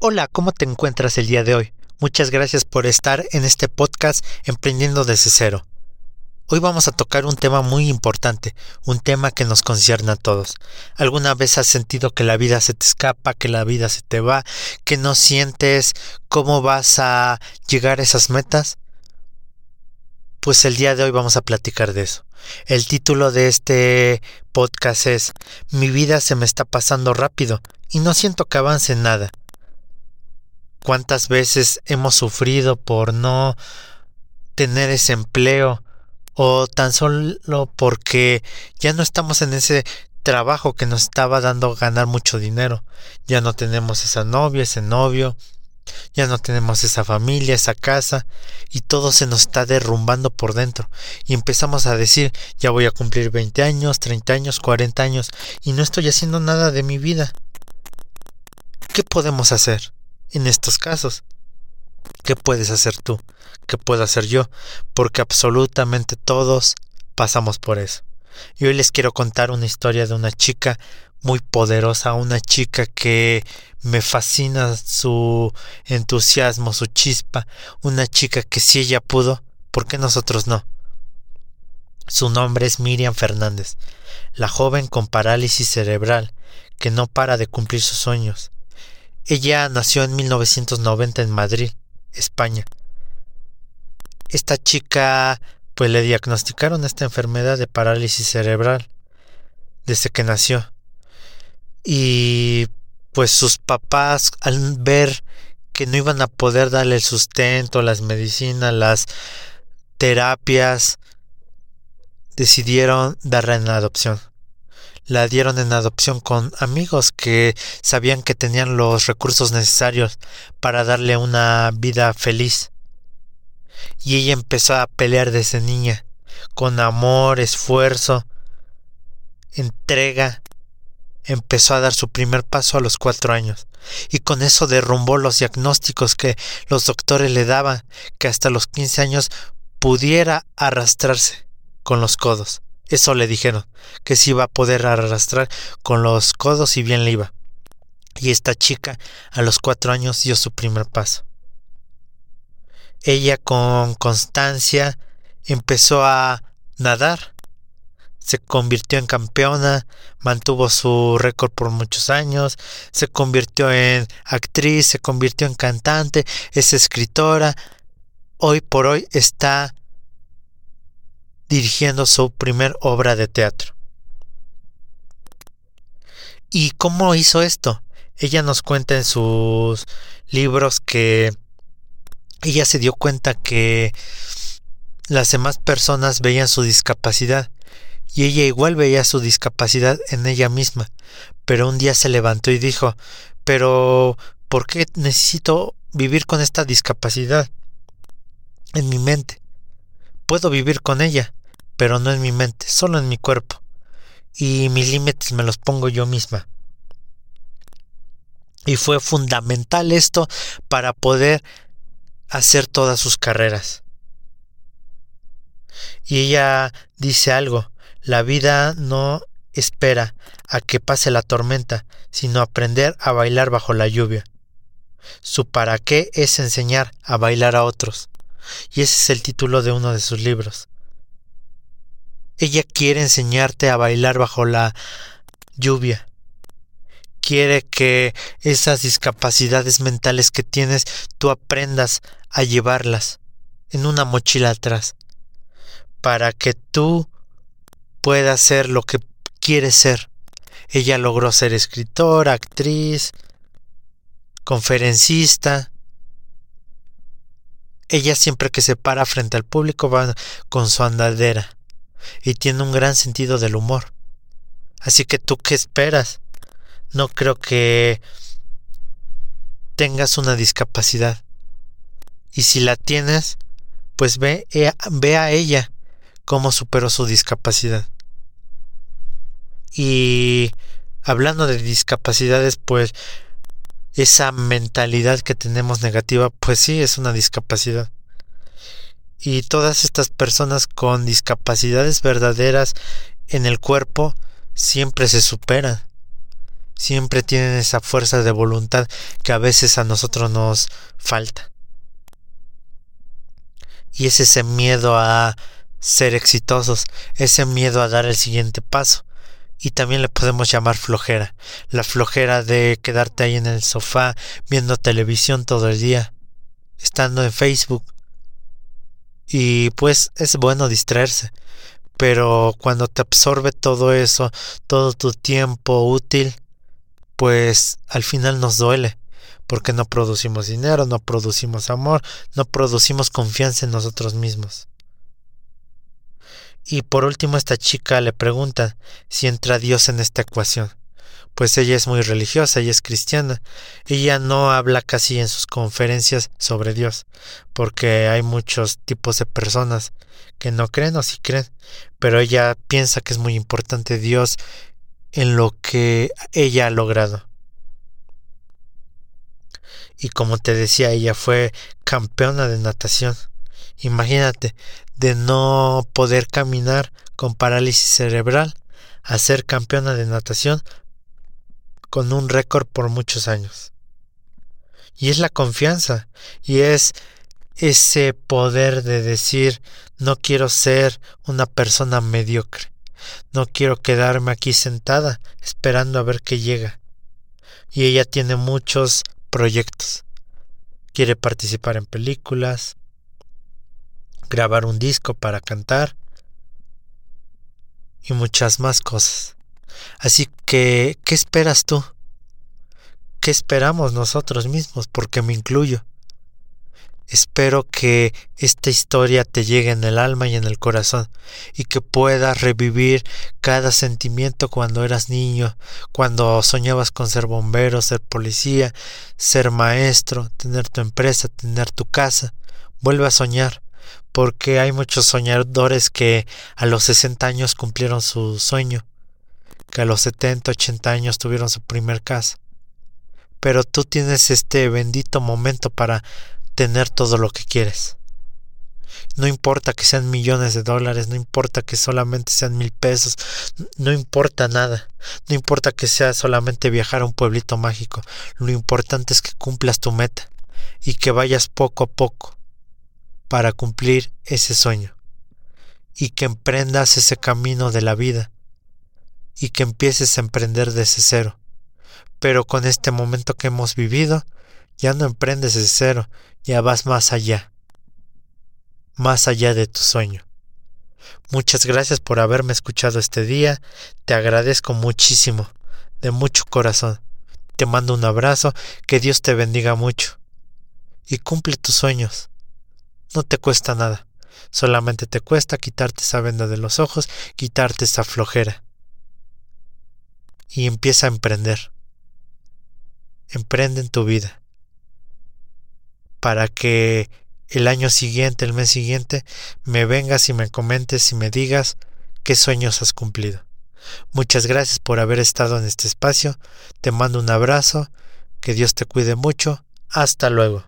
Hola, ¿cómo te encuentras el día de hoy? Muchas gracias por estar en este podcast Emprendiendo desde cero. Hoy vamos a tocar un tema muy importante, un tema que nos concierne a todos. ¿Alguna vez has sentido que la vida se te escapa, que la vida se te va, que no sientes cómo vas a llegar a esas metas? Pues el día de hoy vamos a platicar de eso. El título de este podcast es Mi vida se me está pasando rápido y no siento que avance en nada cuántas veces hemos sufrido por no tener ese empleo o tan solo porque ya no estamos en ese trabajo que nos estaba dando ganar mucho dinero. Ya no tenemos esa novia, ese novio, ya no tenemos esa familia, esa casa y todo se nos está derrumbando por dentro. Y empezamos a decir, ya voy a cumplir 20 años, 30 años, 40 años y no estoy haciendo nada de mi vida. ¿Qué podemos hacer? En estos casos. ¿Qué puedes hacer tú? ¿Qué puedo hacer yo? Porque absolutamente todos pasamos por eso. Y hoy les quiero contar una historia de una chica muy poderosa, una chica que me fascina su entusiasmo, su chispa, una chica que si ella pudo, ¿por qué nosotros no? Su nombre es Miriam Fernández, la joven con parálisis cerebral que no para de cumplir sus sueños, ella nació en 1990 en Madrid, España. Esta chica, pues le diagnosticaron esta enfermedad de parálisis cerebral desde que nació. Y pues sus papás, al ver que no iban a poder darle el sustento, las medicinas, las terapias, decidieron darla en adopción la dieron en adopción con amigos que sabían que tenían los recursos necesarios para darle una vida feliz. Y ella empezó a pelear desde niña, con amor, esfuerzo, entrega. Empezó a dar su primer paso a los cuatro años, y con eso derrumbó los diagnósticos que los doctores le daban, que hasta los quince años pudiera arrastrarse con los codos. Eso le dijeron, que se iba a poder arrastrar con los codos y bien le iba. Y esta chica a los cuatro años dio su primer paso. Ella con constancia empezó a nadar, se convirtió en campeona, mantuvo su récord por muchos años, se convirtió en actriz, se convirtió en cantante, es escritora, hoy por hoy está dirigiendo su primer obra de teatro. ¿Y cómo hizo esto? Ella nos cuenta en sus libros que ella se dio cuenta que las demás personas veían su discapacidad y ella igual veía su discapacidad en ella misma, pero un día se levantó y dijo, pero ¿por qué necesito vivir con esta discapacidad en mi mente? Puedo vivir con ella pero no en mi mente, solo en mi cuerpo. Y mis límites me los pongo yo misma. Y fue fundamental esto para poder hacer todas sus carreras. Y ella dice algo, la vida no espera a que pase la tormenta, sino aprender a bailar bajo la lluvia. Su para qué es enseñar a bailar a otros. Y ese es el título de uno de sus libros. Ella quiere enseñarte a bailar bajo la lluvia. Quiere que esas discapacidades mentales que tienes tú aprendas a llevarlas en una mochila atrás para que tú puedas ser lo que quieres ser. Ella logró ser escritora, actriz, conferencista. Ella siempre que se para frente al público va con su andadera y tiene un gran sentido del humor. Así que tú qué esperas? No creo que tengas una discapacidad. Y si la tienes, pues ve, eh, ve a ella cómo superó su discapacidad. Y hablando de discapacidades, pues esa mentalidad que tenemos negativa, pues sí, es una discapacidad y todas estas personas con discapacidades verdaderas en el cuerpo siempre se superan. Siempre tienen esa fuerza de voluntad que a veces a nosotros nos falta. Y es ese miedo a ser exitosos, ese miedo a dar el siguiente paso. Y también le podemos llamar flojera, la flojera de quedarte ahí en el sofá viendo televisión todo el día, estando en Facebook. Y pues es bueno distraerse, pero cuando te absorbe todo eso, todo tu tiempo útil, pues al final nos duele, porque no producimos dinero, no producimos amor, no producimos confianza en nosotros mismos. Y por último esta chica le pregunta si entra Dios en esta ecuación. Pues ella es muy religiosa, ella es cristiana. Ella no habla casi en sus conferencias sobre Dios, porque hay muchos tipos de personas que no creen o sí creen, pero ella piensa que es muy importante Dios en lo que ella ha logrado. Y como te decía, ella fue campeona de natación. Imagínate, de no poder caminar con parálisis cerebral a ser campeona de natación con un récord por muchos años. Y es la confianza, y es ese poder de decir, no quiero ser una persona mediocre. No quiero quedarme aquí sentada esperando a ver qué llega. Y ella tiene muchos proyectos. Quiere participar en películas, grabar un disco para cantar y muchas más cosas. Así ¿qué esperas tú? ¿Qué esperamos nosotros mismos? Porque me incluyo. Espero que esta historia te llegue en el alma y en el corazón y que puedas revivir cada sentimiento cuando eras niño, cuando soñabas con ser bombero, ser policía, ser maestro, tener tu empresa, tener tu casa. Vuelve a soñar, porque hay muchos soñadores que a los 60 años cumplieron su sueño, que a los 70, 80 años tuvieron su primer casa. Pero tú tienes este bendito momento para tener todo lo que quieres. No importa que sean millones de dólares, no importa que solamente sean mil pesos, no importa nada, no importa que sea solamente viajar a un pueblito mágico, lo importante es que cumplas tu meta y que vayas poco a poco para cumplir ese sueño y que emprendas ese camino de la vida y que empieces a emprender desde cero. Pero con este momento que hemos vivido, ya no emprendes desde cero, ya vas más allá, más allá de tu sueño. Muchas gracias por haberme escuchado este día, te agradezco muchísimo, de mucho corazón. Te mando un abrazo, que Dios te bendiga mucho y cumple tus sueños. No te cuesta nada, solamente te cuesta quitarte esa venda de los ojos, quitarte esa flojera. Y empieza a emprender. Emprende en tu vida para que el año siguiente, el mes siguiente, me vengas y me comentes y me digas qué sueños has cumplido. Muchas gracias por haber estado en este espacio. Te mando un abrazo. Que Dios te cuide mucho. Hasta luego.